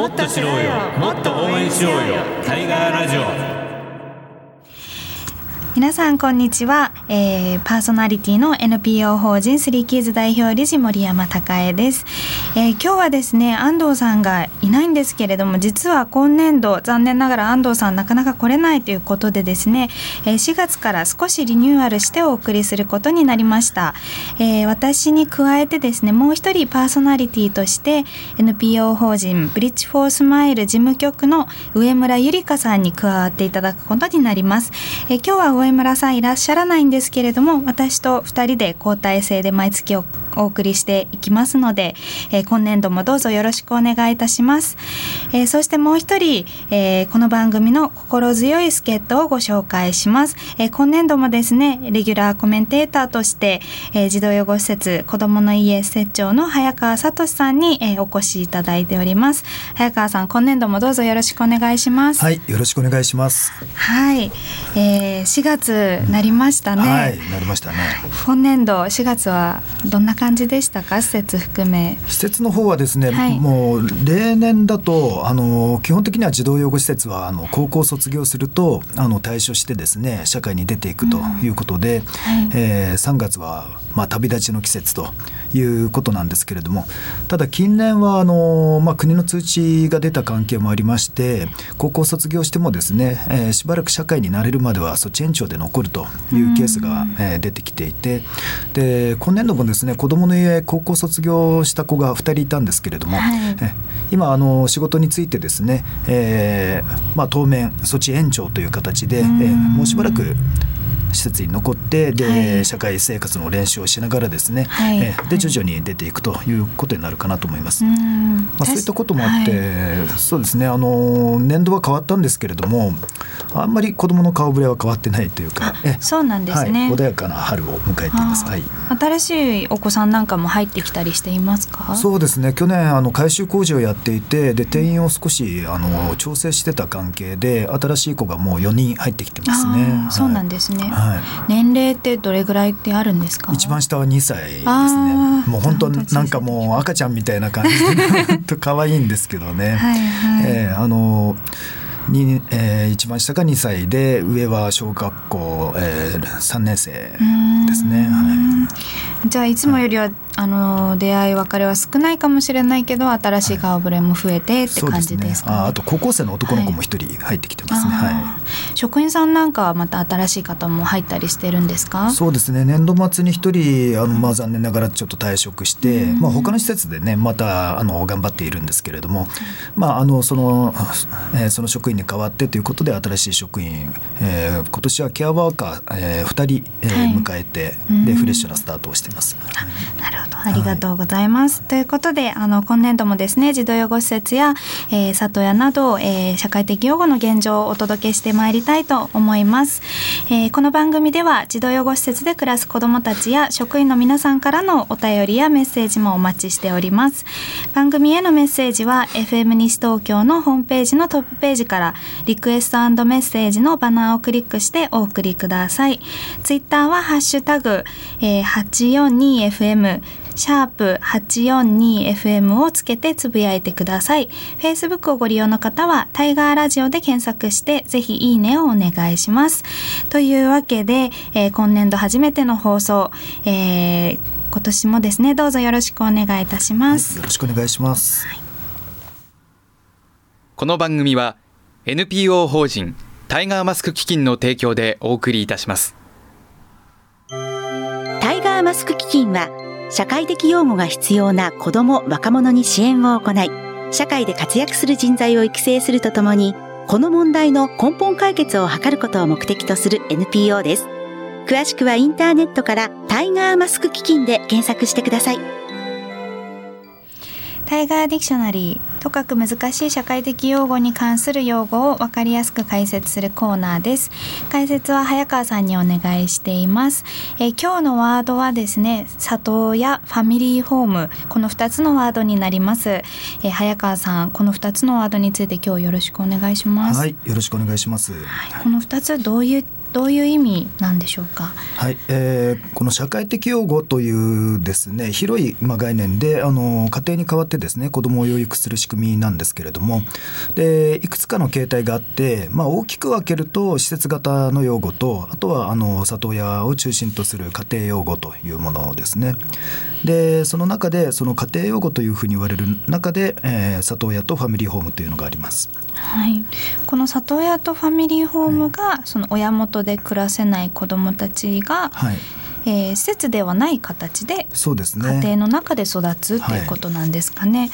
もっと知ろうよ。もっと応援しようよ。タイガーラジオ。皆さんこんにちは、えー、パーソナリティの NPO 法人スリーキーズ代表理事森山孝恵です、えー、今日はですね安藤さんがいないんですけれども実は今年度残念ながら安藤さんなかなか来れないということでですね、えー、4月から少しリニューアルしてお送りすることになりました、えー、私に加えてですねもう一人パーソナリティとして NPO 法人ブリッジフォースマイル事務局の上村ゆりかさんに加わっていただくことになります、え今日は上村さんいらっしゃらないんですけれども私と2人で交代制で毎月お送りしていきますので、えー、今年度もどうぞよろしくお願いいたします、えー、そしてもう一人、えー、この番組の心強い助っ人をご紹介します、え今年度もですねレギュラーコメンテーターとして、え児童養護施設子どもの家施設長の早川聡さんに、えお越しいただいております。早川さん今年度もどうぞよろしくお願いします。はいよろしくお願いします。はい、えー、4月なりましたね、はいなりましたね。今年度4月はどんな感じでしたか？施設含め。施設の方はですね、はい、もう例年だとあの基本的には児童養護施設はあの高校卒業するとあの退所してですね社会に出ていくということで、うんはい、えー、3月はまあ旅立ちの季節ということなんですけれどもただ近年はあの、まあ、国の通知が出た関係もありまして高校卒業してもですね、えー、しばらく社会に慣れるまでは措置延長で残るというケースが、えー、出てきていてで今年度もですね子どもの家高校卒業した子が2人いたんですけれども、はい、え今あの仕事についてですね、えーまあ、当面措置延長という形で、えー、もうしばらく施設に残ってで、はい、社会生活の練習をしながらですね、はい、えで徐々に出ていくということになるかなと思います。まあ、そういったこともあって、はい、そうですねあの年度は変わったんですけれどもあんまり子どもの顔ぶれは変わってないというかえそうなんですね、穏やかな春を迎えています、はい、新しいお子さんなんかも入ってきたりしていますか？そうですね。去年あの改修工事をやっていてで定員を少しあの調整してた関係で新しい子がもう4人入ってきてますね。そうなんですね、はい、年齢ってどれぐらいってあるんですか？一番下は2歳ですね。もう本当なんかもう赤ちゃんみたいな感じで 本当可愛いんですけどね、はいはい、えー、あのに、えー、一番下が2歳で上は小学校、えー、3年生ですね。はい、じゃあいつもよりはあの出会い別れは少ないかもしれないけど新しい顔ぶれも増えてって感じですか、ね、ああと高校生の男の子も一人入ってきてますね、はい、はい、職員さんなんかはまた新しい方も入ったりしてるんですか？そうですね。年度末に一人あの、まあ、残念ながらちょっと退職して、まあ、他の施設でねまたあの頑張っているんですけれども、まあ、あのその、えー、その職員に代わってということで新しい職員、えー、今年はケアワーカー、えー、2人、えー、迎えて、でフレッシュなスタートをしています。なるほど。ありがとうございます。はい、ということであの今年度もですね児童養護施設や、えー、里親など、えー、社会的養護の現状をお届けしてまいりたいと思います、えー、この番組では児童養護施設で暮らす子どもたちや職員の皆さんからのお便りやメッセージもお待ちしております。番組へのメッセージは FM 西東京のホームページのトップページからリクエストメッセージのバナーをクリックしてお送りくださいツイッターはハッシュタグ、えー、842FM シャープ 842FM をつけてつぶやいてください。Facebook をご利用の方はタイガーラジオで検索してぜひいいねをお願いします。というわけで、えー、今年度初めての放送、えー、今年もですねどうぞよろしくお願いいたします。はい、よろしくお願いします。はい、この番組は NPO 法人タイガーマスク基金の提供でお送りいたします。タイガーマスク基金は社会的養護が必要な子ども・若者に支援を行い、社会で活躍する人材を育成するとともに、この問題の根本解決を図ることを目的とする NPO です。詳しくはインターネットからタイガーマスク基金で検索してください。タイガーディクショナリーとかく難しい社会的用語に関する用語を分かりやすく解説するコーナーです。解説は早川さんにお願いしています。え今日のワードはですね里親ファミリーホーム。この2つのワードになります。え早川さんこの2つのワードについて今日よろしくお願いします。はいよろしくお願いします、はい、この2つどういうどういう意味なんでしょうか？はい、えー、この社会的養護というですね広いまあ概念であの家庭に代わってですね子どもを養育する仕組みなんですけれどもでいくつかの形態があって、まあ、大きく分けると施設型の養護とあとはあの里親を中心とする家庭養護というものですね。でその中でその家庭養護というふうに言われる中で、えー、里親とファミリーホームというのがあります。はい、この里親とファミリーホームが、はい、その親元で暮らせない子どもたちが、はい。えー、施設ではない形でそうです、ね、家庭の中で育つということなんですかね、はい、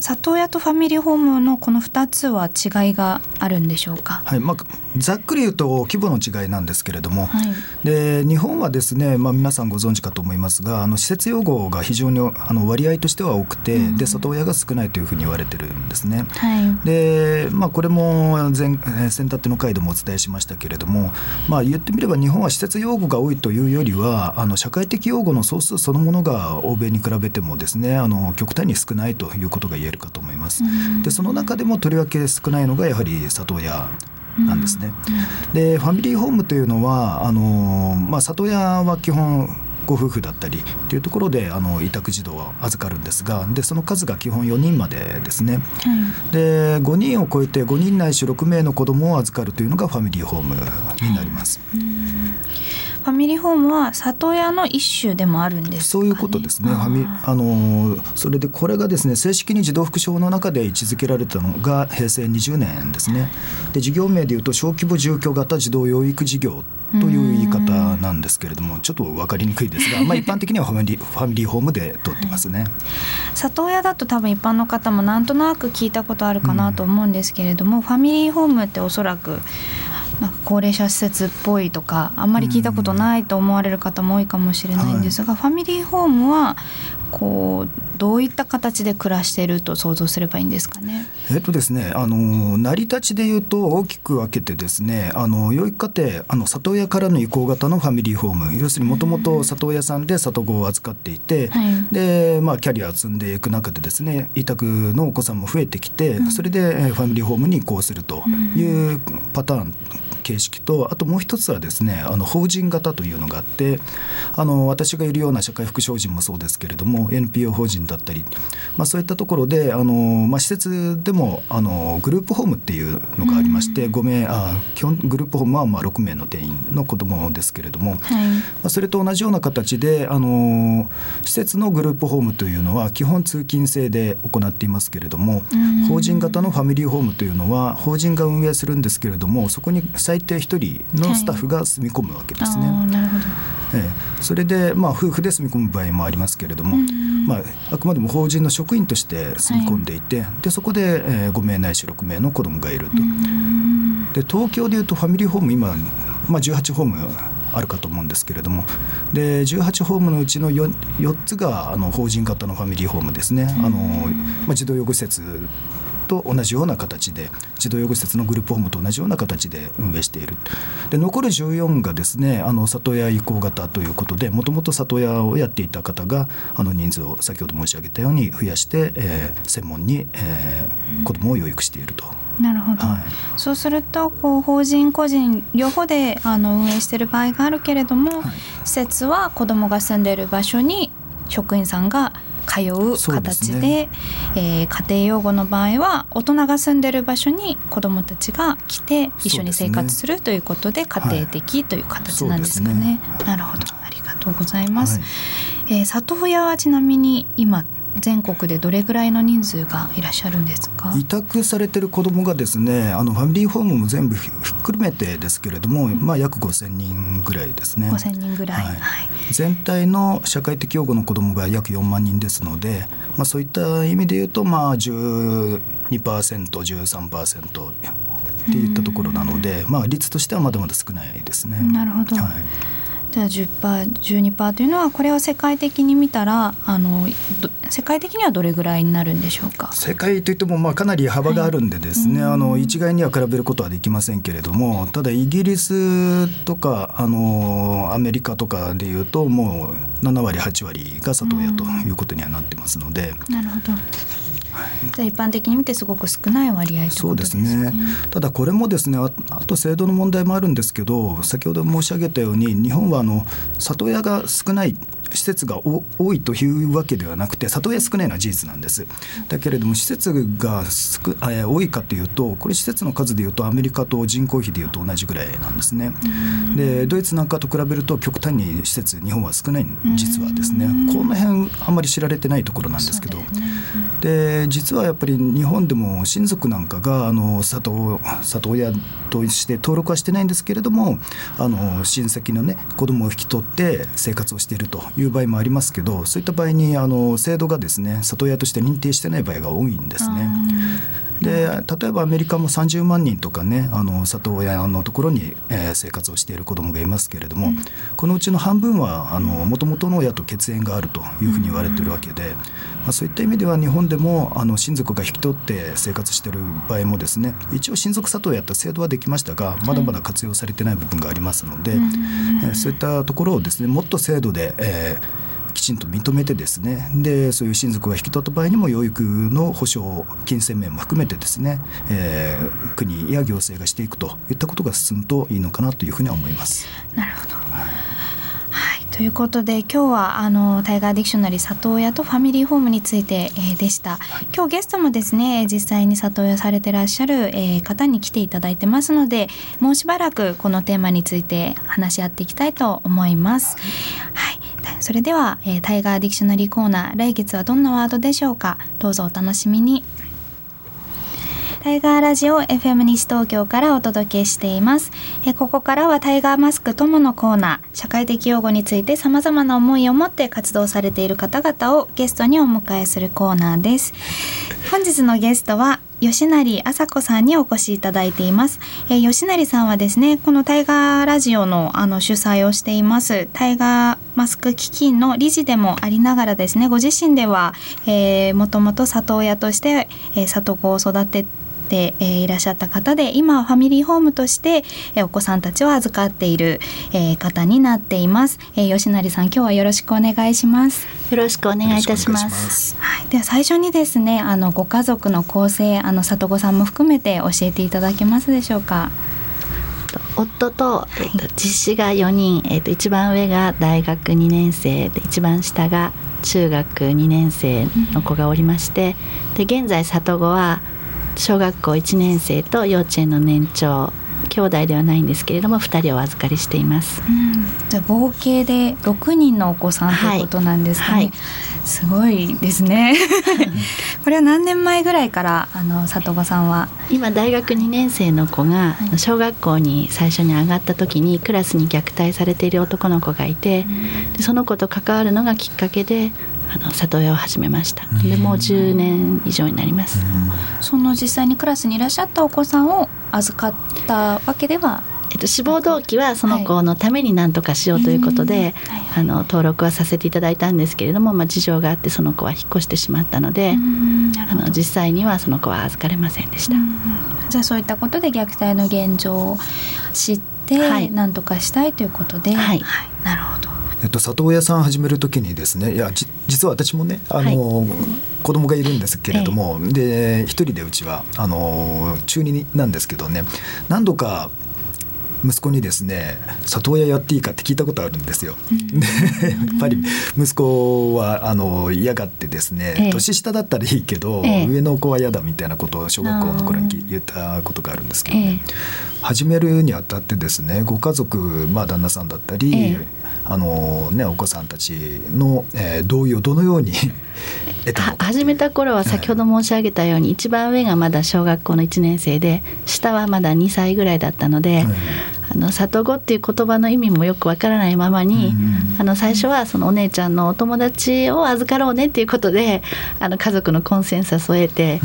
里親とファミリーホームのこの2つは違いがあるんでしょうか、はい。まあ、ざっくり言うと規模の違いなんですけれども、はい、で日本はですね、まあ、皆さんご存知かと思いますがあの施設用語が非常にあの割合としては多くて、うん、で里親が少ないというふうに言われてるんですね。はい、でまあ、これも前先立ての回でもお伝えしましたけれども、まあ、言ってみれば日本は施設用語が多いというよりはあの社会的用語の総数そのものが欧米に比べてもですねあの極端に少ないということが言えるかと思います。でその中でもとりわけ少ないのがやはり里親なんですね。でファミリーホームというのはあの、まあ、里親は基本ご夫婦だったりっていうところであの委託児童は預かるんですがでその数が基本4人までですね、で5人を超えて5人ないし6名の子どもを預かるというのがファミリーホームになります。ファミリーホームは里親の一種でもあるんです、ね、そういうことですね。あのそれでこれがですね正式に児童福祉法の中で位置づけられたのが平成20年ですね。で事業名でいうと小規模住居型児童養育事業という言い方なんですけれどもちょっと分かりにくいですが、まあ、一般的にはファミリーファミリーホームで取ってますね、はい、里親だと多分一般の方もなんとなく聞いたことあるかなと思うんですけれども、うん、ファミリーホームっておそらくなんか高齢者施設っぽいとかあんまり聞いたことないと思われる方も多いかもしれないんですが、はい、ファミリーホームはこうどういった形で暮らしていると想像すればいいんですかね？えっとですね、あの成り立ちでいうと大きく分けてですね、あの養育家庭あの里親からの移行型のファミリーホーム、要するにもともと里親さんで里子を預かっていて、はい、でまあキャリアを積んでいく中でですね、委託のお子さんも増えてきて、それでファミリーホームに移行するというパターン形式とあともう一つはですねあの法人型というのがあってあの私がいるような社会福祉法人もそうですけれども NPO 法人だったり、まあ、そういったところであの、まあ、施設でもあのグループホームっていうのがありまして、5名あ基本グループホームはまあ6名の定員の子どもですけれども、はい、まあ、それと同じような形であの施設のグループホームというのは基本通勤制で行っていますけれども、法人型のファミリーホームというのは法人が運営するんですけれどもそこに最低1人のスタッフが住み込むわけですね。はい、なるほど。ええ、それで、まあ、夫婦で住み込む場合もありますけれども、まあ、あくまでも法人の職員として住み込んでいて、はい、でそこで、えー、5名ないし6名の子供がいると。で東京でいうとファミリーホーム今、まあ、18ホームあるかと思うんですけれども。で18ホームのうちの 4, 4つがあの法人型のファミリーホームですね。あの、まあ、児童養護施設と同じような形で児童養護施設のグループホームと同じような形で運営している。で残る14がですねあの里親移行型ということでもともと里親をやっていた方があの人数を先ほど申し上げたように増やして、えー、専門に、えー、子どもを養育していると。なるほど、はい、そうするとこう法人個人両方であの運営している場合があるけれども、はい、施設は子どもが住んでいる場所に職員さんが通う形でで、ね、えー、家庭養護の場合は大人が住んでる場所に子どもたちが来て一緒に生活するということで家庭的という形なんですかね。ね。なるほど。ありがとうございます。はい、えー、里親はちなみに今全国でどれぐらいの人数がいらっしゃるんですか？委託されてる子どもがですねあのファミリーホームも全部ひっくるめてですけれども、まあ、約5,000人ぐらいですね。5,000人ぐらい、はい、全体の社会的養護の子どもが約4万人ですので、まあ、そういった意味で言うと、まあ12%、13%っていったところなので、まあ、率としてはまだまだ少ないですね。なるほど、はいじゃあ 10%12% というのはこれは世界的に見たらあの世界的にはどれぐらいになるんでしょうか？世界といってもまあかなり幅があるんでですね、はい、あの一概には比べることはできませんけれどもただイギリスとかあのアメリカとかでいうともう7割8割が里親ということにはなってますので。なるほどじゃ一般的に見てすごく少ない割合、ね、そうですね。ただこれもですねあと制度の問題もあるんですけど先ほど申し上げたように日本はあの里親が少ない施設が多いというわけではなくて里親少ないのは事実なんです。だけれども施設が少多いかというとこれ施設の数でいうとアメリカと人口比でいうと同じぐらいなんですね。でドイツなんかと比べると極端に施設日本は少ない実はですね。この辺あんまり知られてないところなんですけど。で実はやっぱり日本でも親族なんかがあの里里親として登録はしてないんですけれどもあの親戚のね子供を引き取って生活をしているという場合もありますけどそういった場合にあの制度がですね里親として認定してない場合が多いんですね。で例えばアメリカも30万人とかねあの里親のところに、えー、生活をしている子どもがいますけれども、うん、このうちの半分はもともとの親と血縁があるというふうに言われてるわけで、まあ、そういった意味では日本でもあの親族が引き取って生活している場合もですね一応親族里親って制度はできましたがまだまだ活用されてない部分がありますので、うん、えー、そういったところをですねもっと制度で、えーきちんと認めてですねでそういう親族が引き取った場合にも養育の保障金銭面も含めてですね、えー、国や行政がしていくといったことが進むといいのかなというふうには思います。なるほど、はいということで今日はあのタイガーディクショナリー里親とファミリーホームについて、えー、でした、はい、今日ゲストもですね実際に里親されてらっしゃる、えー、方に来ていただいてますのでもうしばらくこのテーマについて話し合っていきたいと思います。はい。それでは、えー、タイガーディクショナリーコーナー来月はどんなワードでしょうか？どうぞお楽しみに。タイガーラジオ FM 西東京からお届けしています。えここからはタイガーマスク友のコーナー社会的用語について様々な思いを持って活動されている方々をゲストにお迎えするコーナーです。本日のゲストは吉成麻子さんにお越しいただいています、えー、吉成さんはですねこのタイガーラジオのあの主催をしていますタイガーマスク基金の理事でもありながらですねご自身では、えー、もともと里親として、えー、里子を育てて、えー、いらっしゃった方で今はファミリーホームとして、えー、お子さんたちを預かっている、えー、方になっています、えー、吉成さん今日はよろしくお願いします。よろしくお願いいたします。はい、では最初にですねあのご家族の構成あの里子さんも含めて教えていただけますでしょうか？夫と、えーと、実子が4人、えーと、一番上が大学2年生で一番下が中学2年生の子がおりまして、で現在里子は小学校1年生と幼稚園の年長兄弟ではないんですけれども2人をお預かりしています、うん、じゃあ合計で6人のお子さんということなんですかね、はい。はい、すごいですね。これは何年前ぐらいからあの里子さんは？今大学2年生の子が小学校に最初に上がった時にクラスに虐待されている男の子がいて、でその子と関わるのがきっかけであの里親を始めました。でもう10年以上になります、その実際にクラスにいらっしゃったお子さんを預かったわけでは？えっと、志望動機はその子のために何とかしようということで、はい、あの登録はさせていただいたんですけれども、まあ、事情があってその子は引っ越してしまったのであの実際にはその子は預かれませんでした。じゃあそういったことで虐待の現状を知って何とかしたいということで、はい、はい、なるほど。えっと、里親さん始める時にですねいや実は私もねあの、はい、子供がいるんですけれども、ええ、で一人でうちはあの中2なんですけどね何度か息子にですね里親やっていいかって聞いたことあるんですよ。でやっぱり息子はあの嫌がってですね、ええ、年下だったらいいけど、え、上の子は嫌だみたいなことを小学校の頃に言ったことがあるんですけどね、始めるにあたってですねご家族、まあ、旦那さんだったり、あのね、お子さんたちの、えー、同意をどのように 始めた頃は先ほど申し上げたように、はい、一番上がまだ小学校の1年生で下はまだ2歳ぐらいだったので、あの里子っていう言葉の意味もよくわからないままに、あの最初はそのお姉ちゃんのお友達を預かろうねっていうことであの家族のコンセンサスを得て、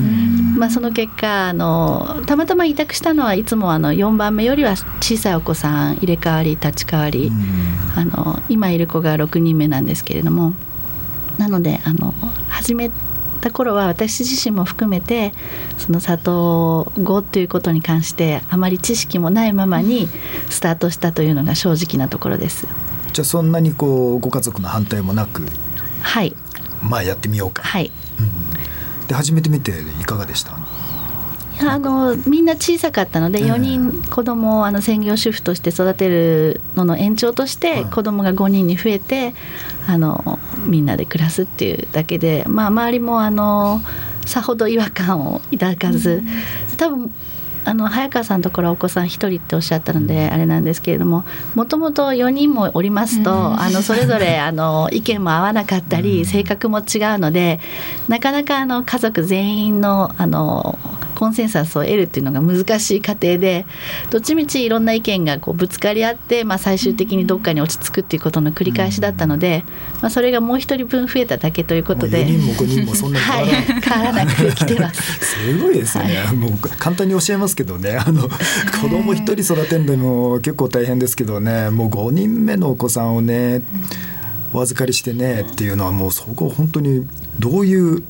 まあ、その結果あのたまたま委託したのはいつもあの4番目よりは小さいお子さん入れ替わり立ち替わり、あの今いる子が6人目なんですけれどもなのであの始めた頃は私自身も含めてその里子ということに関してあまり知識もないままにスタートしたというのが正直なところです。じゃあそんなにこうご家族の反対もなくはいまあやってみようか。はい、うんで始めてみていかがでした？あのみんな小さかったので4人子供をあの専業主婦として育てるのの延長として子供が5人に増えてあのみんなで暮らすっていうだけで、まあ、周りもあのさほど違和感を抱かず多分あの早川さんのところはお子さん1人っておっしゃったのであれなんですけれどももともと4人もおりますと、あのそれぞれあの意見も合わなかったり性格も違うのでなかなかあの家族全員のあのコンセンサスを得るっていうのが難しい過程でどっちみちいろんな意見がこうぶつかり合って、まあ、最終的にどっかに落ち着くっていうことの繰り返しだったので、まあ、それがもう一人分増えただけということで4人も5人もそんなに変わらなく来てます。すごいですね、はい、もう簡単に教えますけどね。あの子供一人育てるのも結構大変ですけどね。もう5人目のお子さんをねお預かりしてねっていうのはもうそこ本当にどういう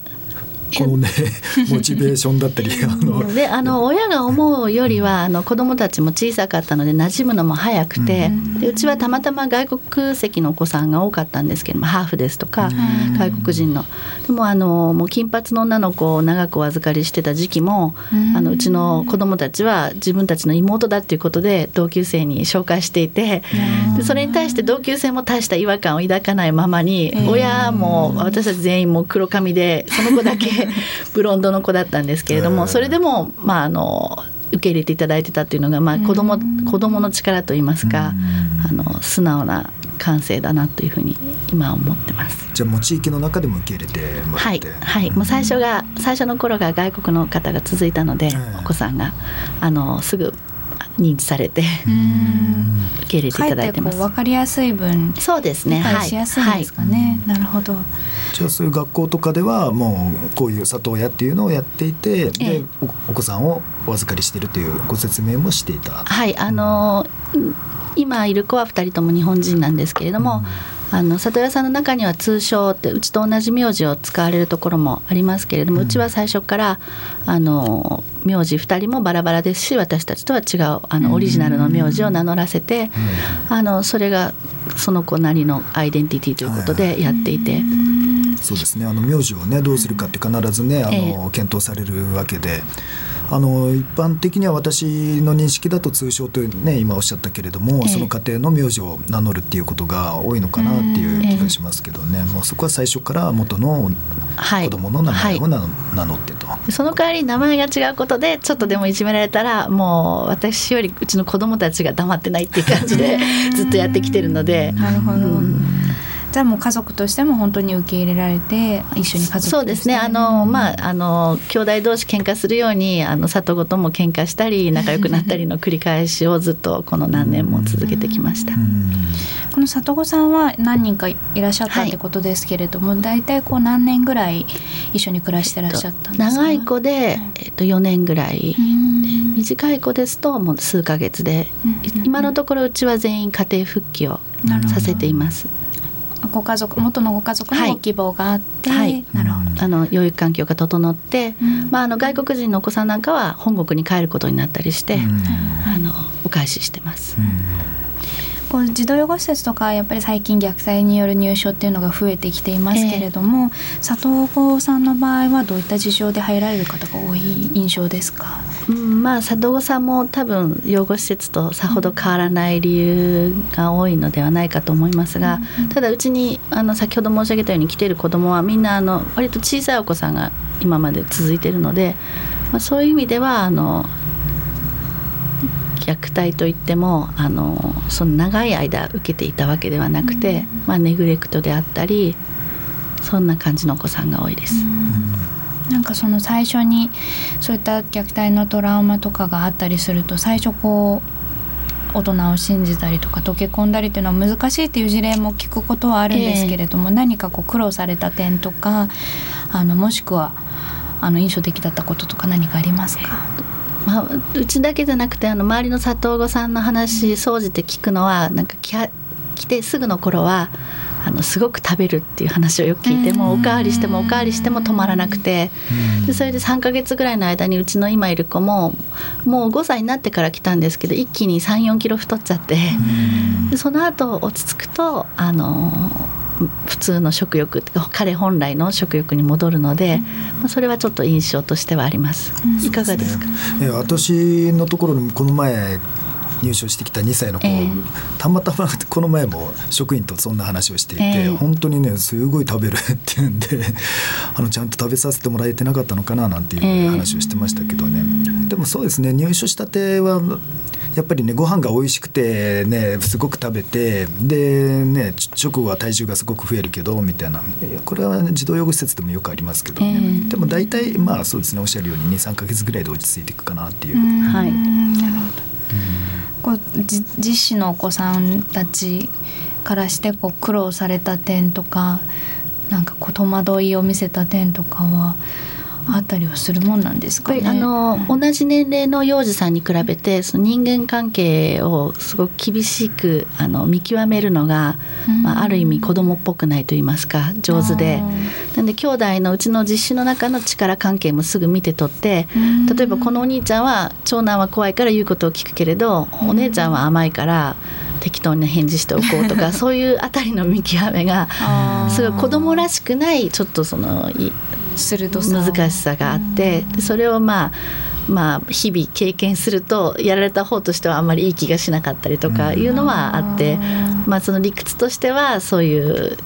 このね モチベーションだったりあのであの親が思うよりはあの子どもたちも小さかったので馴染むのも早くて、うでうちはたまたま外国籍のお子さんが多かったんですけどもハーフですとか外国人の。でもあのもう金髪の女の子を長くお預かりしてた時期もあのうちの子どもたちは自分たちの妹だっていうことで同級生に紹介していてでそれに対して同級生も大した違和感を抱かないままに親も私たち全員も黒髪でその子だけ ブロンドの子だったんですけれどもそれでもまああの受け入れていただいてたっていうのが、まあ、子供、うん、子供の力といいますか、あの素直な感性だなというふうに今思ってます。じゃあもう地域の中でも受け入れてもらって。はい、もう最初が最初の頃が外国の方が続いたので、お子さんがあのすぐ認知されて受け入れていただいてます。わかりやすい分そうですね。理解しやすいですかね。はい、なるほど。じゃあそういう学校とかではもうこういう里親っていうのをやっていて、でお子さんをお預かりしているというご説明もしていた。はいあの今いる子は2人とも日本人なんですけれども、あの里親さんの中には通称ってうちと同じ名字を使われるところもありますけれども、うちは最初からあの名字2人もバラバラですし私たちとは違うあのオリジナルの名字を名乗らせて、あのそれがその子なりのアイデンティティということでやっていて。そうですね。あの名字をねどうするかって必ずねあの、検討されるわけで。あの一般的には私の認識だと通称というね今おっしゃったけれども、えその家庭の名字を名乗るっていうことが多いのかなっていう気がしますけどね、もうそこは最初から元の子供の名前を名乗ってと、はい、その代わり名前が違うことでちょっとでもいじめられたらもう私よりうちの子供たちが黙ってないっていう感じでずっとやってきてるので。なるほど、うんじゃあもう家族としても本当に受け入れられて一緒に家族そうですねあのまああの兄弟同士喧嘩するようにあの里子とも喧嘩したり仲良くなったりの繰り返しをずっとこの何年も続けてきました。この里子さんは何人かいらっしゃったってことですけれども、はい、大体こう何年ぐらい一緒に暮らしてらっしゃったんですか？長い子でえっと4年ぐらい。短い子ですともう数ヶ月で、今のところうちは全員家庭復帰をさせています。ご家族元のご家族のご希望があって、はい、なるほど。あの養育環境が整って、うん、まあ、あの外国人のお子さんなんかは本国に帰ることになったりして、うん、あのお返ししてます。こう児童養護施設とかやっぱり最近虐待による入所っていうのが増えてきていますけれども、えー、佐藤子さんの場合はどういった事情で入られる方が多い印象ですか、うん、まあ佐藤さんも多分養護施設とさほど変わらない理由が多いのではないかと思いますが、うん、ただうちにあの先ほど申し上げたように来ている子どもはみんなあの割と小さいお子さんが今まで続いているので、まあ、そういう意味ではあの虐待といってもあのその長い間受けていたわけではなくて、うん、まあ、ネグレクトであったりそんな感じのお子さんが多いです。うん、なんかその最初にそういった虐待のトラウマとかがあったりすると最初こう大人を信じたりとか溶け込んだりっていうのは難しいっていう事例も聞くことはあるんですけれども、えー、何かこう苦労された点とかあのもしくはあの印象的だったこととか何かありますか、まあ、うちだけじゃなくてあの周りの佐藤子さんの話総じて聞くのはなんか来来てすぐの頃はあのすごく食べるっていう話をよく聞いてもおかわりしてもおかわりしても止まらなくてでそれで3ヶ月ぐらいの間にうちの今いる子ももう5歳になってから来たんですけど一気に3 4キロ太っちゃってでその後落ち着くとあの普通の食欲彼本来の食欲に戻るので、まあ、それはちょっと印象としてはあります。いかがですか、え私のところにこの前入所してきた2歳の子、えー、たまたまこの前も職員とそんな話をしていて、えー、本当にねすごい食べるっていうんで あのちゃんと食べさせてもらえてなかったのかななんていう話をしてましたけどね、えー、でもそうですね入所したてはやっぱりねご飯が美味しくてねすごく食べてでね直後は体重がすごく増えるけどみたいな。これは児童養護施設でもよくありますけどね、えー、でも大体まあそうですねおっしゃるように23か月ぐらいで落ち着いていくかなっていう。はい、なるほど。こう実子のお子さんたちからしてこう苦労された点とかなんかこう戸惑いを見せた点とかはあったりはするもんなんですか、ね、あの同じ年齢の幼児さんに比べてその人間関係をすごく厳しくあの見極めるのが、まあ、ある意味子供っぽくないと言いますか上手で。なんで兄弟のうちの実施の中の力関係もすぐ見て取って例えばこのお兄ちゃんは長男は怖いから言うことを聞くけれどお姉ちゃんは甘いから適当に返事しておこうとか そういうあたりの見極めがすごい子供らしくないちょっとその難しさがあってそれをまあまあ、日々経験するとやられた方としてはあんまりいい気がしなかったりとかいうのはあって、まあ、その理屈としてはそういう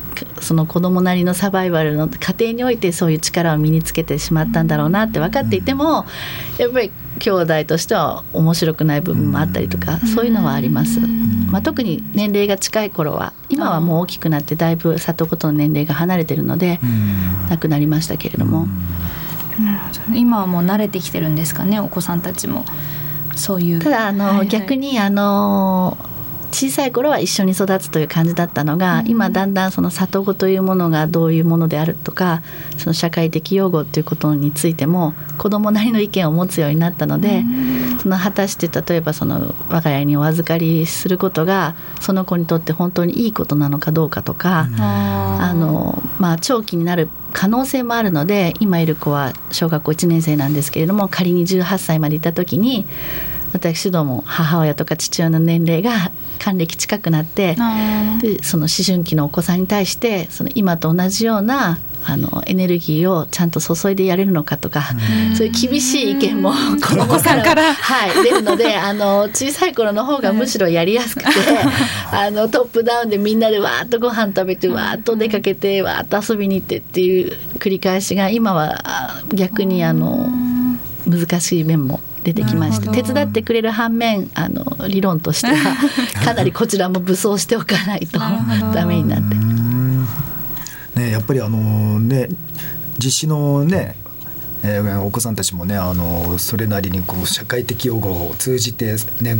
その子供なりのサバイバルの過程においてそういう力を身につけてしまったんだろうなって分かっていてもやっぱり兄弟としては面白くない部分もあったりとかそういうのはあります。まあ、特に年齢が近い頃は今はもう大きくなってだいぶ里子との年齢が離れてるので亡くなりましたけれども。今はもう慣れてきてるんですかねお子さんたちも。そういう。ただあの、はいはい、逆にあの小さい頃は一緒に育つという感じだったのが、うん、今だんだんその里子というものがどういうものであるとかその社会的養護ということについても子どもなりの意見を持つようになったので、うん、その果たして例えばその我が家にお預かりすることがその子にとって本当にいいことなのかどうかとか、うん、あのまあ、長期になる可能性もあるので今いる子は小学校1年生なんですけれども仮に18歳までいた時に私ども母親とか父親の年齢が還暦近くなってでその思春期のお子さんに対してその今と同じようなあのエネルギーをちゃんと注いでやれるのかとかそういう厳しい意見も子供さんから、はい、出るのであの小さい頃の方がむしろやりやすくてあのトップダウンでみんなでわーっとご飯食べてわーっと出かけてわーっと遊びに行ってっていう繰り返しが今は逆にあの難しい面も出てきまして手伝ってくれる反面あの理論としては かなりこちらも武装しておかないとダメになって。ね、やっぱりあのね実施のねえー、お子さんたちもねあのそれなりにこう社会的養護を通じて、ね、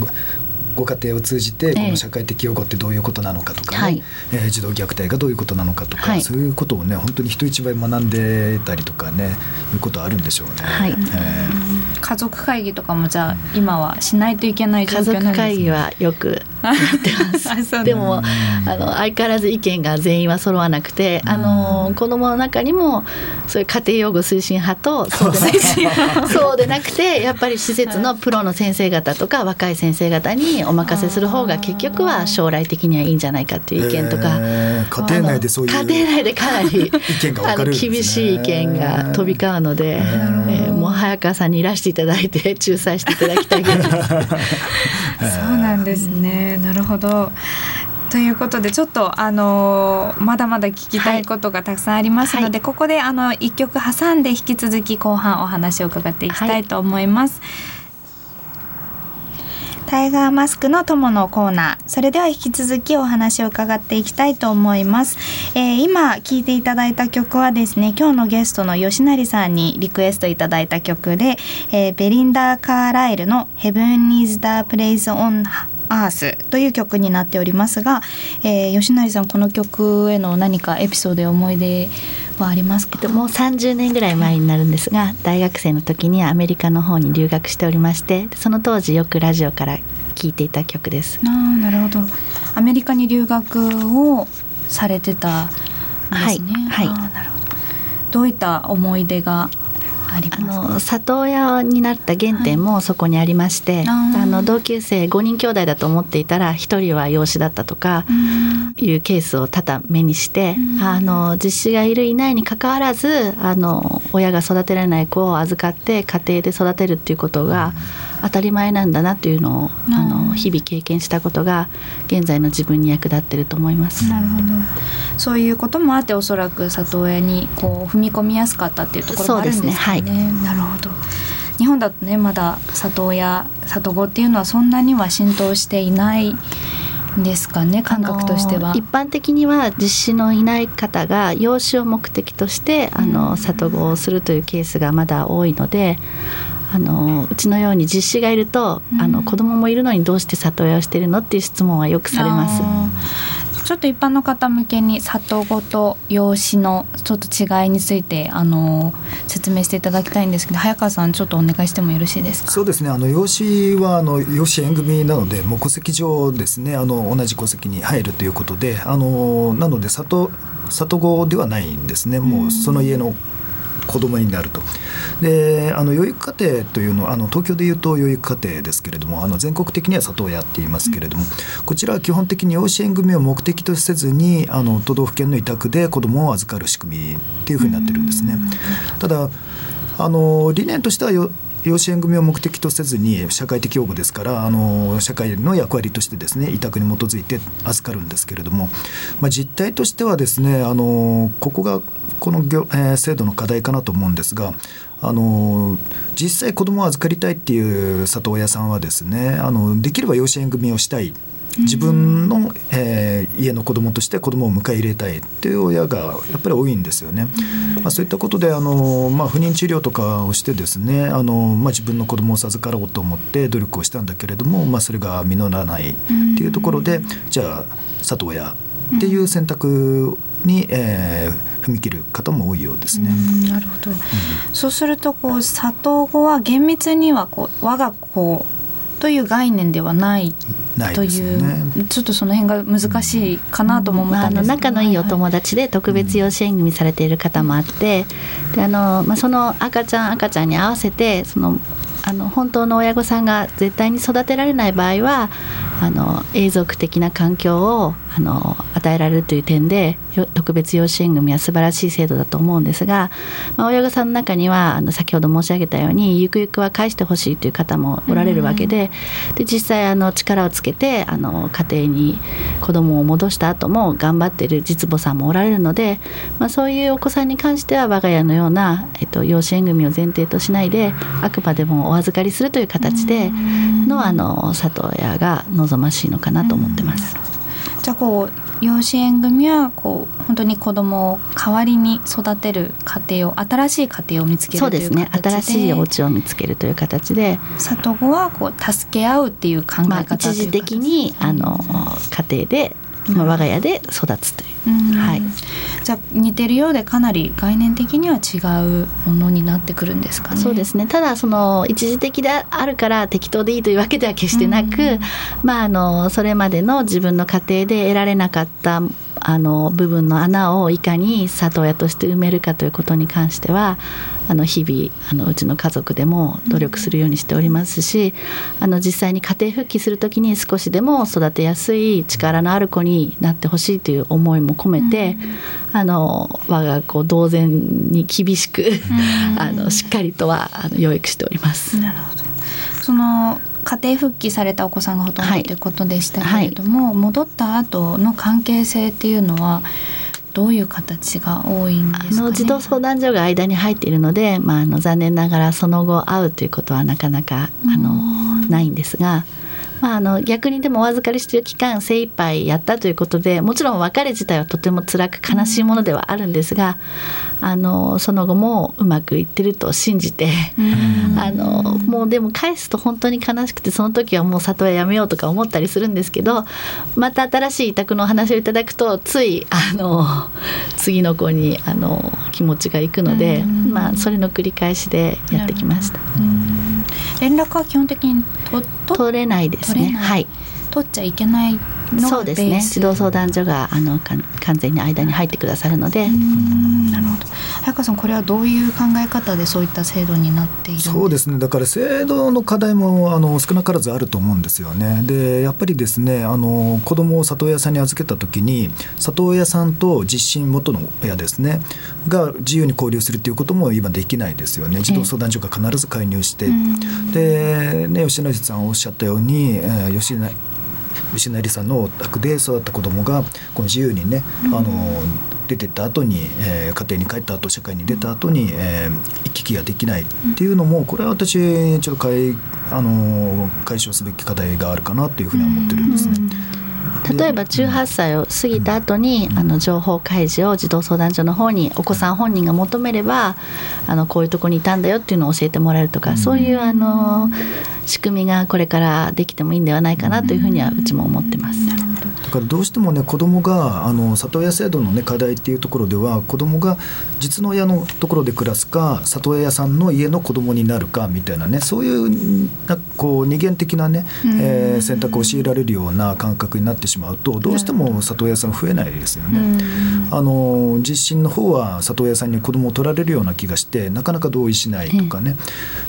ご家庭を通じてこの社会的養護ってどういうことなのかとかね、はい、えー、児童虐待がどういうことなのかとか、はい、そういうことをね本当に人一倍学んでたりとかねいうことあるんでしょうね。はい、えー、家族会議とかもじゃあ今はしないといけない状況なんです、ね、家族会議はよく でもあの相変わらず意見が全員は揃わなくてあの子どもの中にもそういう家庭養護推進派とそうでなくて そうでなくてやっぱり施設のプロの先生方とか若い先生方にお任せする方が結局は将来的にはいいんじゃないかっていう意見とか、えー、家庭内でそういう家庭内でかなり意見が、ね、厳しい意見が飛び交うので、えー、早川さんにいらしていただいて 仲裁していただきたいです。そうなんですねなるほどということでちょっとあのまだまだ聞きたいことがたくさんありますので、はい、ここであの一曲挟んで引き続き後半お話を伺っていきたいと思います。はいタイガーマスクの友のコーナー。それでは引き続きお話を伺っていきたいと思います、えー、今聴いていただいた曲はですね今日のゲストの吉成さんにリクエストいただいた曲で、えー、ベリンダー・カーライルの Heaven is the place on アースという曲になっておりますが、えー、吉成さんこの曲への何かエピソードや思い出はありますかもう30年ぐらい前になるんですが大学生の時にアメリカの方に留学しておりましてその当時よくラジオから聴いていた曲です。あなるほどアメリカに留学をされてたんですね。はい、はい、どういった思い出があの里親になった原点もそこにありまして、はい、あの同級生5人兄弟だと思っていたら1人は養子だったとかいうケースを多々目にして、あの実子がいるいないにかかわらずあの親が育てられない子を預かって家庭で育てるっていうことが、当たり前なんだなというのをあの日々経験したことが現在の自分に役立ってると思います。なるほど。そういうこともあっておそらく里親にこう踏み込みやすかったっていうところもあるんですね。はい、なるほど。日本だとねまだ里親里子っていうのはそんなには浸透していないですかね感覚としては。一般的には実施のいない方が養子を目的としてあの里子をするというケースがまだ多いのであのうちのように実子がいると、うん、あの子供もいるのにどうして里親をしているのっていう質問はよくされます。ちょっと一般の方向けに里子と養子のちょっと違いについてあの説明していただきたいんですけど早川さんちょっとお願いしてもよろしいですか？そうですね。あの養子はあの養子縁組なのでもう戸籍上ですね。あの同じ戸籍に入るということであのなので里里子ではないんですね。もうその家の子供になると。であの養育家庭というのはあの東京でいうと養育家庭ですけれどもあの全国的には里親って言いますけれども、こちらは基本的に養子縁組を目的とせずにあの都道府県の委託で子供を預かる仕組みっていうふうになってるんですね。ただあの理念としては養子縁組を目的とせずに社会的養護ですからあの社会の役割としてですね委託に基づいて預かるんですけれども、まあ、実態としてはですねあのここがこの、え、制度の課題かなと思うんですがあの実際子どもを預かりたいっていう里親さんはですねあのできれば養子縁組をしたい自分の、えー、家の子供として子供を迎え入れたいっていう親がやっぱり多いんですよね。まあ、そういったことであの、まあ、不妊治療とかをしてですねあの、まあ、自分の子供を授かろうと思って努力をしたんだけれども、まあ、それが実らないっていうところでじゃあ里親っていう選択に、えー、踏み切る方も多いようですね。なるほど、うん、そうするとこう里子は厳密にはこう我が子という概念ではないという、ね、ちょっとその辺が難しいかなとも思ったんです。けど、まあ、仲のいいお友達で特別養子縁組されている方もあって、うん、であのまあ、その赤ちゃん赤ちゃんに合わせてそのあの本当の親御さんが絶対に育てられない場合はあの永続的な環境をあの与えられるという点で特別養子縁組は素晴らしい制度だと思うんですが、まあ、親御さんの中にはあの先ほど申し上げたようにゆくゆくは返してほしいという方もおられるわけでで実際あの力をつけてあの家庭に子供を戻した後も頑張っている実母さんもおられるので、まあ、そういうお子さんに関しては我が家のような、えっと、養子縁組を前提としないであくまでもお預かりするという形でのあの里親が望ましいのかなと思ってます。じゃあこう養子縁組はこう本当に子供を代わりに育てる家庭を新しい家庭を見つけるそうですね。新しいお家を見つけるという形で。里子はこう助け合うっていう考え方、まあ、一時的にあの家庭でまあ、我が家で育つという、はい、じゃあ似てるようでかなり概念的には違うものになってくるんですかね。そうですね。ただその一時的であるから適当でいいというわけでは決してなく、まあ、あのそれまでの自分の家庭で得られなかったあの部分の穴をいかに里親として埋めるかということに関してはあの日々あのうちの家族でも努力するようにしておりますし、あの実際に家庭復帰する時に少しでも育てやすい力のある子になってほしいという思いも込めて、あの我が子同然に厳しくあのしっかりとはあの養育しております。なるほど。その家庭復帰されたお子さんがほとんどとい。うことでしたけれども、はい、戻った後の関係性っていうのはどういう形が多いんですか、ね、あの児童相談所が間に入っているので、まあ、あの残念ながらその後会うということはなかなかあのないんですが。まあ、あの逆にでもお預かりしている期間精一杯やったということでもちろん別れ自体はとても辛く悲しいものではあるんですがあのその後もうまくいってると信じて あのもうでも返すと本当に悲しくてその時はもう里親やめようとか思ったりするんですけどまた新しい委託のお話をいただくとついあの次の子にあの気持ちがいくのでまあそれの繰り返しでやってきました。連絡は基本的に取れないですね。はい。取っちゃいけないのそうですね。児童相談所があの完全に間に入ってくださるので。なるほど。早川さんこれはどういう考え方でそういった制度になっているそうですね。だから制度の課題もあの少なからずあると思うんですよね。でやっぱりですねあの子供を里親さんに預けた時に里親さんと実親元の親ですねが自由に交流するっていうことも今できないですよね。児童相談所が必ず介入して、で、ね、吉成さんおっしゃったように、えー、吉成吉成さんのお宅で育った子供がこの自由にね、あの出てった後に、えー、家庭に帰った後社会に出た後に、えー、行き来ができないっていうのもこれは私ちょっと解,、あの解消すべき課題があるかなというふうに思ってるんですね。例えば18歳を過ぎた後に、あの情報開示を児童相談所の方にお子さん本人が求めればあのこういうとこにいたんだよっていうのを教えてもらえるとか、そういうあの仕組みがこれからできてもいいんではないかなというふうにはうちも思ってます。だからどうしてもね子どもがあの里親制度の、ね、課題っていうところでは子どもが実の親のところで暮らすか里親さんの家の子どもになるかみたいなねそういうなこう二元的なね、えー、選択を強いられるような感覚になってしまうとどうしても里親さん増えないですよね。あの実親の方は里親さんに子どもを取られるような気がしてなかなか同意しないとかね、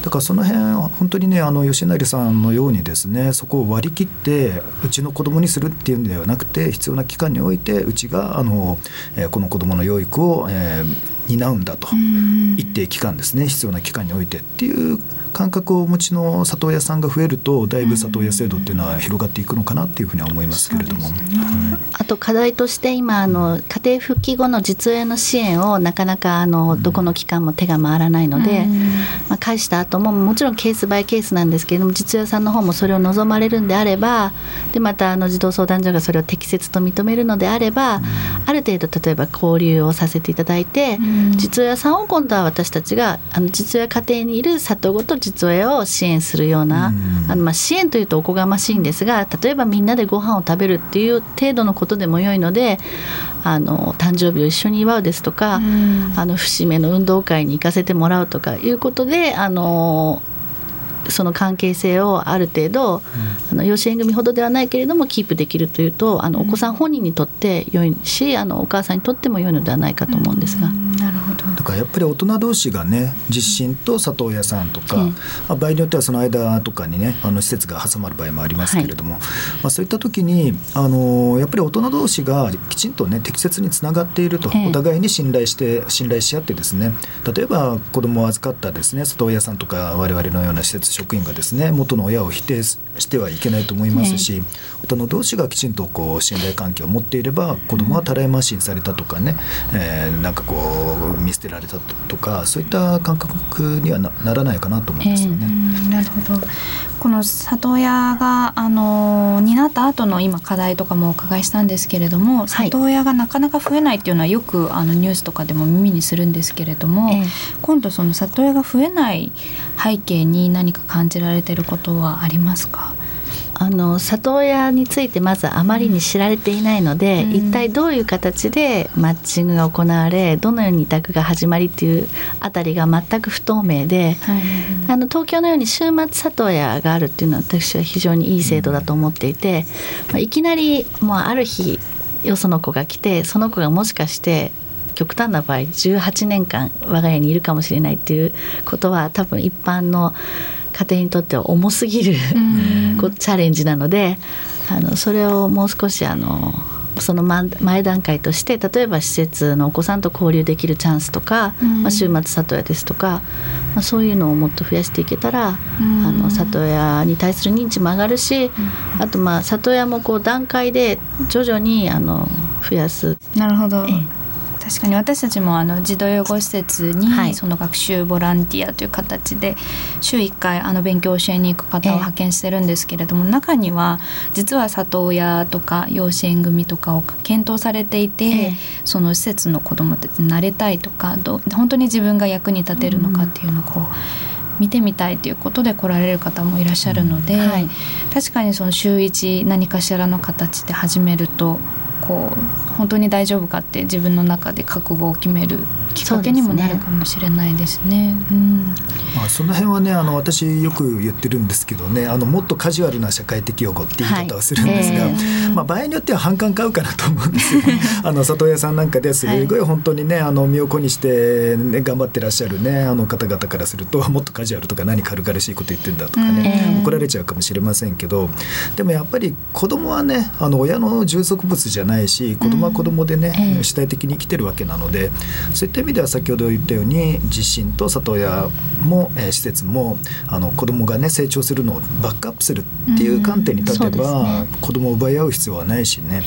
だからその辺本当にねあの吉成さんのようにですねそこを割り切ってうちの子どもにするっていうんではなくて必要な期間においてうちがあの、えー、この子どもの養育を、えー、担うんだと一定期間ですね。必要な期間においてっていう感覚をお持ちの里親さんが増えるとだいぶ里親制度っていうのは広がっていくのかなっていうふうには思いますけれども。ねあと課題として今あの家庭復帰後の実親の支援をなかなかあのどこの機関も手が回らないので、まあ、返した後ももちろんケースバイケースなんですけれども実親さんの方もそれを望まれるんであればでまたあの児童相談所がそれを適切と認めるのであれば、ある程度例えば交流をさせていただいて、実親さんを今度は私たちがあの実親家庭にいる里ごと実親を支援するような、あのまあ支援というとおこがましいんですが例えばみんなでご飯を食べるっていう程度のことでも良いのであの誕生日を一緒に祝うですとか、あの節目の運動会に行かせてもらうとかいうことであのその関係性をある程度、うん、あの養子縁組ほどではないけれどもキープできるというとあのお子さん本人にとって良いしあのお母さんにとっても良いのではないかと思うんですが。なるほどだからやっぱり大人同士がね実親と里親さんとか、うん、まあ、場合によってはその間とかにねあの施設が挟まる場合もありますけれども、はい、まあ、そういった時にあのやっぱり大人同士がきちんとね適切につながっていると、お互いに信頼して信頼し合ってですね例えば子供を預かったですね里親さんとか我々のような施設職員がですね元の親を否定してはいけないと思いますし、大人同士がきちんとこう信頼関係を持っていれば子供はたらい回しにされたとかね、えー、なんかこう見捨てられたとかそういった感覚にはならないかなと思うんですよね。えー、なるほど。この里親があの担った後の今課題とかもお伺いしたんですけれども、里親がなかなか増えないっていうのはよくあのニュースとかでも耳にするんですけれども、えー、今度その里親が増えない背景に何か感じられてることはありますか？あの里親についてまずあまりに知られていないので、うん、一体どういう形でマッチングが行われどのように委託が始まりっていうあたりが全く不透明で、はい、あの東京のように週末里親があるっていうのは私は非常にいい制度だと思っていて、まあ、いきなりもうある日よその子が来てその子がもしかして極端な場合18年間我が家にいるかもしれないっていうことは多分一般の家庭にとっては重すぎるこうチャレンジなのであのそれをもう少しあのその前段階として例えば施設のお子さんと交流できるチャンスとか、まあ、週末里親ですとか、まあ、そういうのをもっと増やしていけたら、あの里親に対する認知も上がるし、あとまあ里親もこう段階で徐々にあの増やす。なるほど、ええ確かに私たちもあの児童養護施設にその学習ボランティアという形で週1回あの勉強を教えに行く方を派遣してるんですけれども、中には実は里親とか養子縁組とかを検討されていて、その施設の子どもたちに慣れたいとかど本当に自分が役に立てるのかっていうのをこう。見てみたいということで来られる方もいらっしゃるので、はい、確かにその週1何かしらの形で始めるとこう本当に大丈夫かって自分の中で覚悟を決めるきっかけにもなるかもしれないですね。うん、まあその辺はねあの私よく言ってるんですけどねあのもっとカジュアルな社会的用語って言い方をするんですが、はい。えー、まあ場合によっては反感買うかなと思うんですよ。あの里親さんなんかですごい本当にねあの身を粉にして、ね、頑張ってらっしゃるねあの方々からすると もっとカジュアルとか何軽々しいこと言ってんだとかね、怒られちゃうかもしれませんけどでもやっぱり子供はねあの親の充足物じゃないし子供は子供でね、主体的に生きてるわけなのでそういった意味では先ほど言ったように自身と里親も、えー、施設もあの子供がね成長するのをバックアップするっていう観点に立てば、うんね、子供を奪い合う必要はないしね。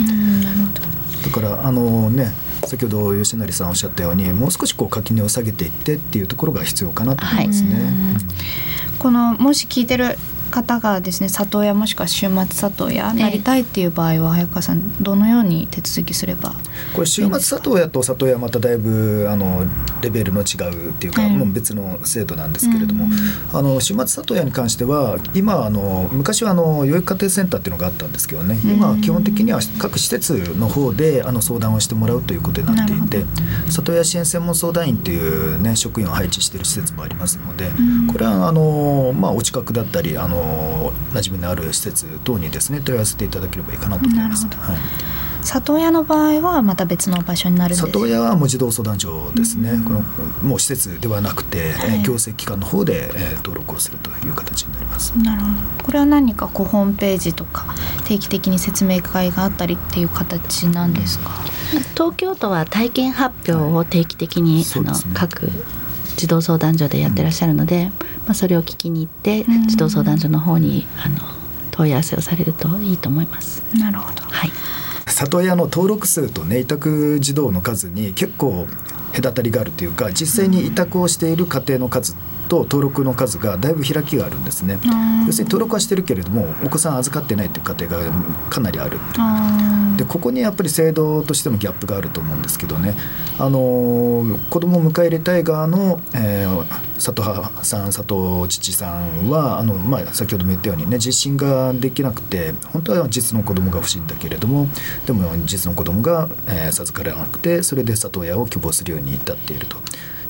だからあのね先ほど吉成さんおっしゃったようにもう少しこう垣根を下げていってっていうところが必要かなと思いますね。はい、このもし聞いてる方がですね里親もしくは週末里親なりたいっていう場合は早川さんどのように手続きすれば？これ週末里親と里親まただいぶあのレベルの違うっていうか、もう別の制度なんですけれども、あの週末里親に関しては今あの昔はあの養育家庭センターっていうのがあったんですけどね今は基本的には各施設の方であの相談をしてもらうということになっていて里親支援専門相談員っていうね職員を配置している施設もありますので、これはあのまあお近くだったりあの馴染みのある施設等にですね問い合わせていただければいいかなと思います。はい。里親の場合はまた別の場所になる里親はもう児童相談所ですね、うん、このもう施設ではなくて、はい、行政機関の方で、えー、登録をするという形になります。なるほど。これは何かこうホームページとか定期的に説明会があったりっていう形なんですか、うん、東京都は体験発表を定期的に、はい、あの、ね、各児童相談所でやってらっしゃるので、うんまあ、それを聞きに行って児童相談所の方にあの問い合わせをされるといいと思います。なるほど、はい、里親の登録数とね委託児童の数に結構隔たりがあるというか実際に委託をしている家庭の数と登録の数がだいぶ開きがあるんですね。要するに登録はしてるけれどもお子さん預かってないという家庭がかなりある。でここにやっぱり制度としてのギャップがあると思うんですけどねあの子供を迎え入れたい側の、えー、里母さん里父さんはあの、まあ、先ほども言ったようにね実親ができなくて本当は実の子供が欲しいんだけれどもでも実の子供が、えー、授からなくてそれで里親を希望するように至っていると。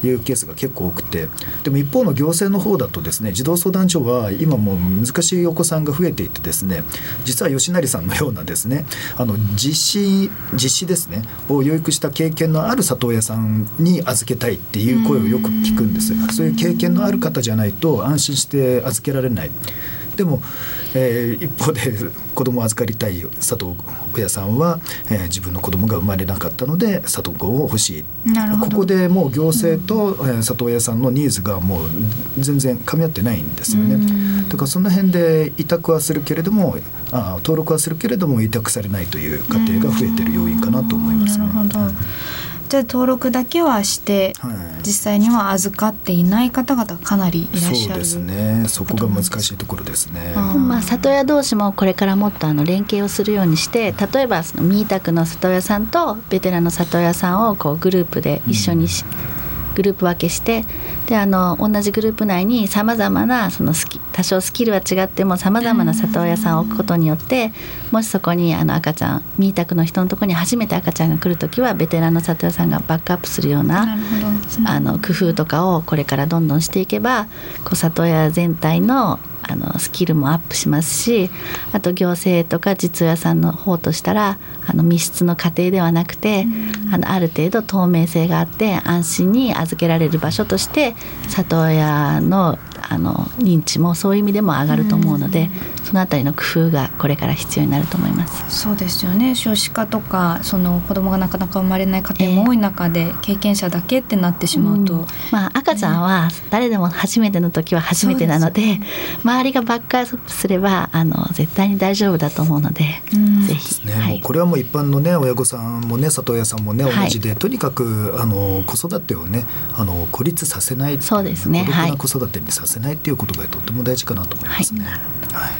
いうケースが結構多くてでも一方の行政の方だとですね児童相談所は今もう難しいお子さんが増えていてですね実は吉成さんのようなですねあの実施実施ですねを養育した経験のある里親さんに預けたいっていう声をよく聞くんですそういう経験のある方じゃないと安心して預けられない。でも、えー、一方で子供を預かりたい佐藤親さんは、えー、自分の子供が生まれなかったので里子を欲しい。ここでもう行政と、うん、里親さんのニーズがもう全然噛み合ってないんですよね。だからその辺で委託はするけれどもあ登録はするけれども委託されないという家庭が増えてる要因かなと思いますね。なるほどじゃ登録だけはして、はい、実際には預かっていない方々かなりいらっしゃるそうですね。そこが難しいところですね。まあ里親同士もこれからもっとあの連携をするようにして例えばそのミータクの里親さんとベテランの里親さんをこうグループで一緒にし、うんグループ分けしてであの同じグループ内にさまざまなそのスキ多少スキルは違ってもさまざまな里親さんを置くことによってもしそこにあの赤ちゃんミータクの人のところに初めて赤ちゃんが来る時はベテランの里親さんがバックアップするようなあの工夫とかをこれからどんどんしていけばこう里親全体のあのスキルもアップしますしあと行政とか実親さんの方としたらあの密室の家庭ではなくて、あのある程度透明性があって安心に預けられる場所として里親のあの認知もそういう意味でも上がると思うので、そのあたりの工夫がこれから必要になると思います。そうですよね。少子化とかその子供がなかなか生まれない家庭も多い中で、えー、経験者だけってなってしまうと、うん、まあ、赤ちゃんは誰でも初めての時は初めてなので周りがバックアップすればあの絶対に大丈夫だと思うので、うん、ぜひ、ね。はい、これはもう一般のね親御さんもね里親さんもね同じで、はい、とにかくあの子育てをねあの孤立させないそうですね。孤独な子育てにさせないっていうことがとっても大事かなと思いますね。はい、はい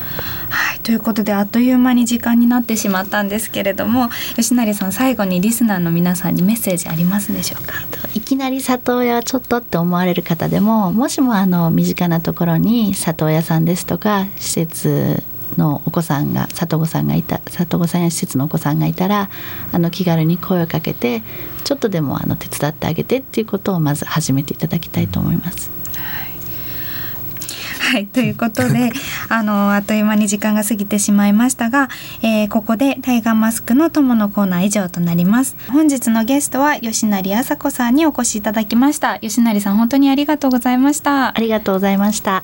はい、ということであっという間に時間になってしまったんですけれども吉成さん最後にリスナーの皆さんにメッセージありますでしょうか？いきなり里親はちょっとって思われる方でももしもあの身近なところに里親さんですとか施設のお子さんが里子さんがいた里子さんや施設のお子さんがいたらあの気軽に声をかけてちょっとでもあの手伝ってあげてっていうことをまず始めていただきたいと思います。はいということで あのあっという間に時間が過ぎてしまいましたが、えー、ここでタイガーマスクの友のコーナー以上となります。本日のゲストは吉成麻子さんにお越しいただきました。吉成さん本当にありがとうございました。ありがとうございました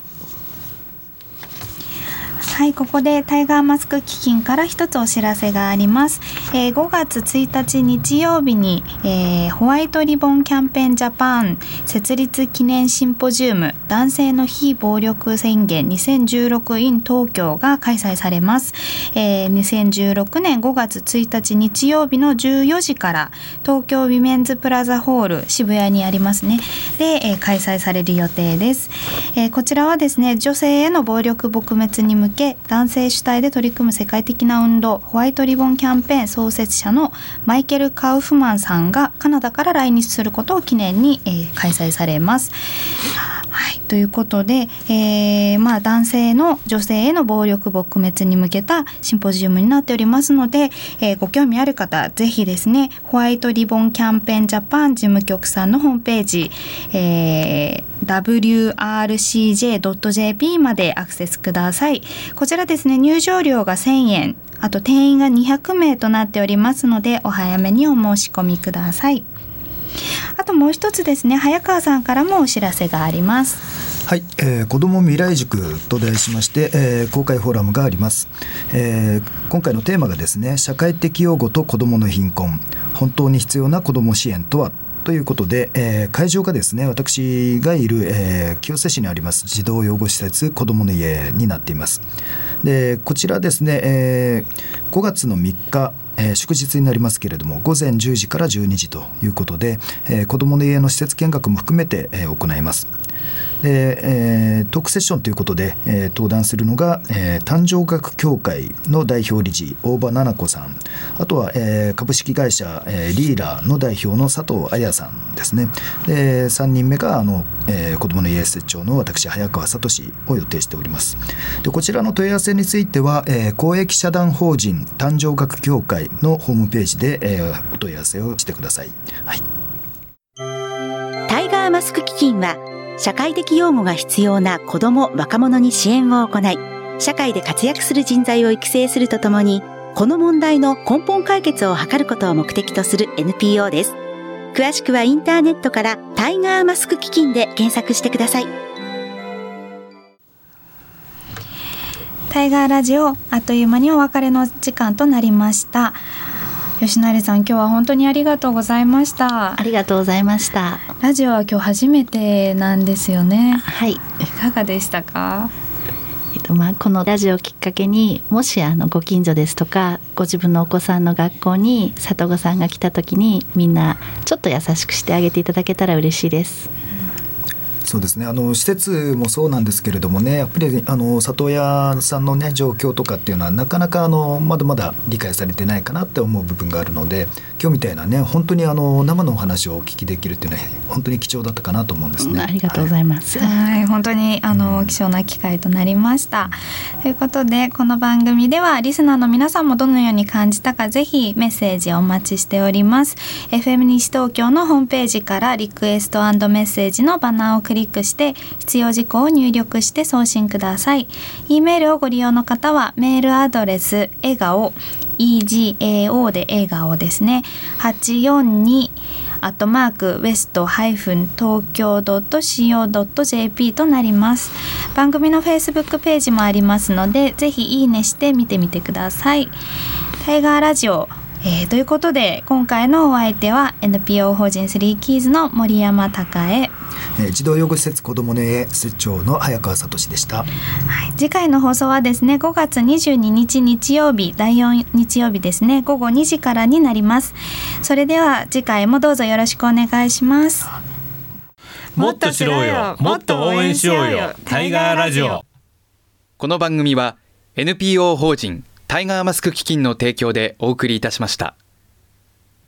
はいここでタイガーマスク基金から一つお知らせがあります、えー、5月1日日曜日に、えー、ホワイトリボンキャンペーンジャパン設立記念シンポジウム男性の非暴力宣言2016 in 東京が開催されます、えー、2016年5月1日日曜日の14時から東京ウィメンズプラザホール渋谷にありますね。で、えー、開催される予定です、えー、こちらはですね女性への暴力撲滅に向け男性主体で取り組む世界的な運動ホワイトリボンキャンペーン創設者のマイケル・カウフマンさんがカナダから来日することを記念に、えー、開催されます。はい、ということで、えー、まあ、男性の女性への暴力撲滅に向けたシンポジウムになっておりますので、えー、ご興味ある方ぜひですねホワイトリボンキャンペーンジャパン事務局さんのホームページ、えー、wrcj.jp までアクセスください。こちらですね入場料が1000円。あと定員が200名となっておりますのでお早めにお申し込みください。あともう一つですね早川さんからもお知らせがあります。はい、えー、子ども未来塾と題しまして、えー、公開フォーラムがあります、えー、今回のテーマがですね社会的養護と子どもの貧困。本当に必要な子ども支援とは？ということで、えー、会場がですね私がいる、えー、清瀬市にあります児童養護施設子どもの家になっていますでこちらですね、えー、5月の3日えー、祝日になりますけれども午前10時から12時ということで、えー、子どもの家の施設見学も含めて、えー、行います。で、えー、トークセッションということで、えー、登壇するのが、えー、誕生学協会の代表理事大場奈々子さん。あとは、えー、株式会社、えー、リーラーの代表の佐藤彩さんですね。で3人目があの、えー、子どもの家設長の私早川聡を予定しております。でこちらの問い合わせについては、えー、公益社団法人誕生学協会のホームページで、えー、お問い合わせをしてください、はい、タイガーマスク基金は社会的養護が必要な子ども・若者に支援を行い、社会で活躍する人材を育成するとともに、この問題の根本解決を図ることを目的とする NPO です。詳しくはインターネットからタイガーマスク基金で検索してください。タイガーラジオあっという間にお別れの時間となりました。吉成さん今日は本当にありがとうございました。ありがとうございました。ラジオは今日初めてなんですよね。はい。いかがでしたか？えっとまあ、このラジオをきっかけにもしあのご近所ですとかご自分のお子さんの学校に里子さんが来た時にみんなちょっと優しくしてあげていただけたら嬉しいです。そうですねあの施設もそうなんですけれどもねやっぱりあの里親さんのね状況とかっていうのはなかなかあのまだまだ理解されてないかなって思う部分があるので今日みたいなね本当にあの生のお話をお聞きできるっていうのは本当に貴重だったかなと思うんですね。ありがとうございます。はい、本当にあの貴重な機会となりました。ということでこの番組ではリスナーの皆さんもどのように感じたかぜひメッセージをお待ちしております。FM 西東京のホームページからリクエストメッセージのバナーをクリックして必要事項を入力して送信ください。e メールをご利用の方はメールアドレス笑顔 egao で笑顔ですね。842アットマークウエストハイフン東京 .co.jp となります。番組のフェイスブックページもありますのでぜひいいねして見てみてください。タイガーラジオえー、ということで今回のお相手は NPO 法人スリーキーズの森山孝恵、えー、児童養護施設子どもの家施設長の早川聡でした、はい、次回の放送はですね5月22日日曜日第4日曜日ですね。午後2時からになります。それでは次回もどうぞよろしくお願いします。もっと知ろうよ。もっと応援しようよ。タイガーラジオ。この番組は NPO 法人タイガーマスク基金の提供でお送りいたしました。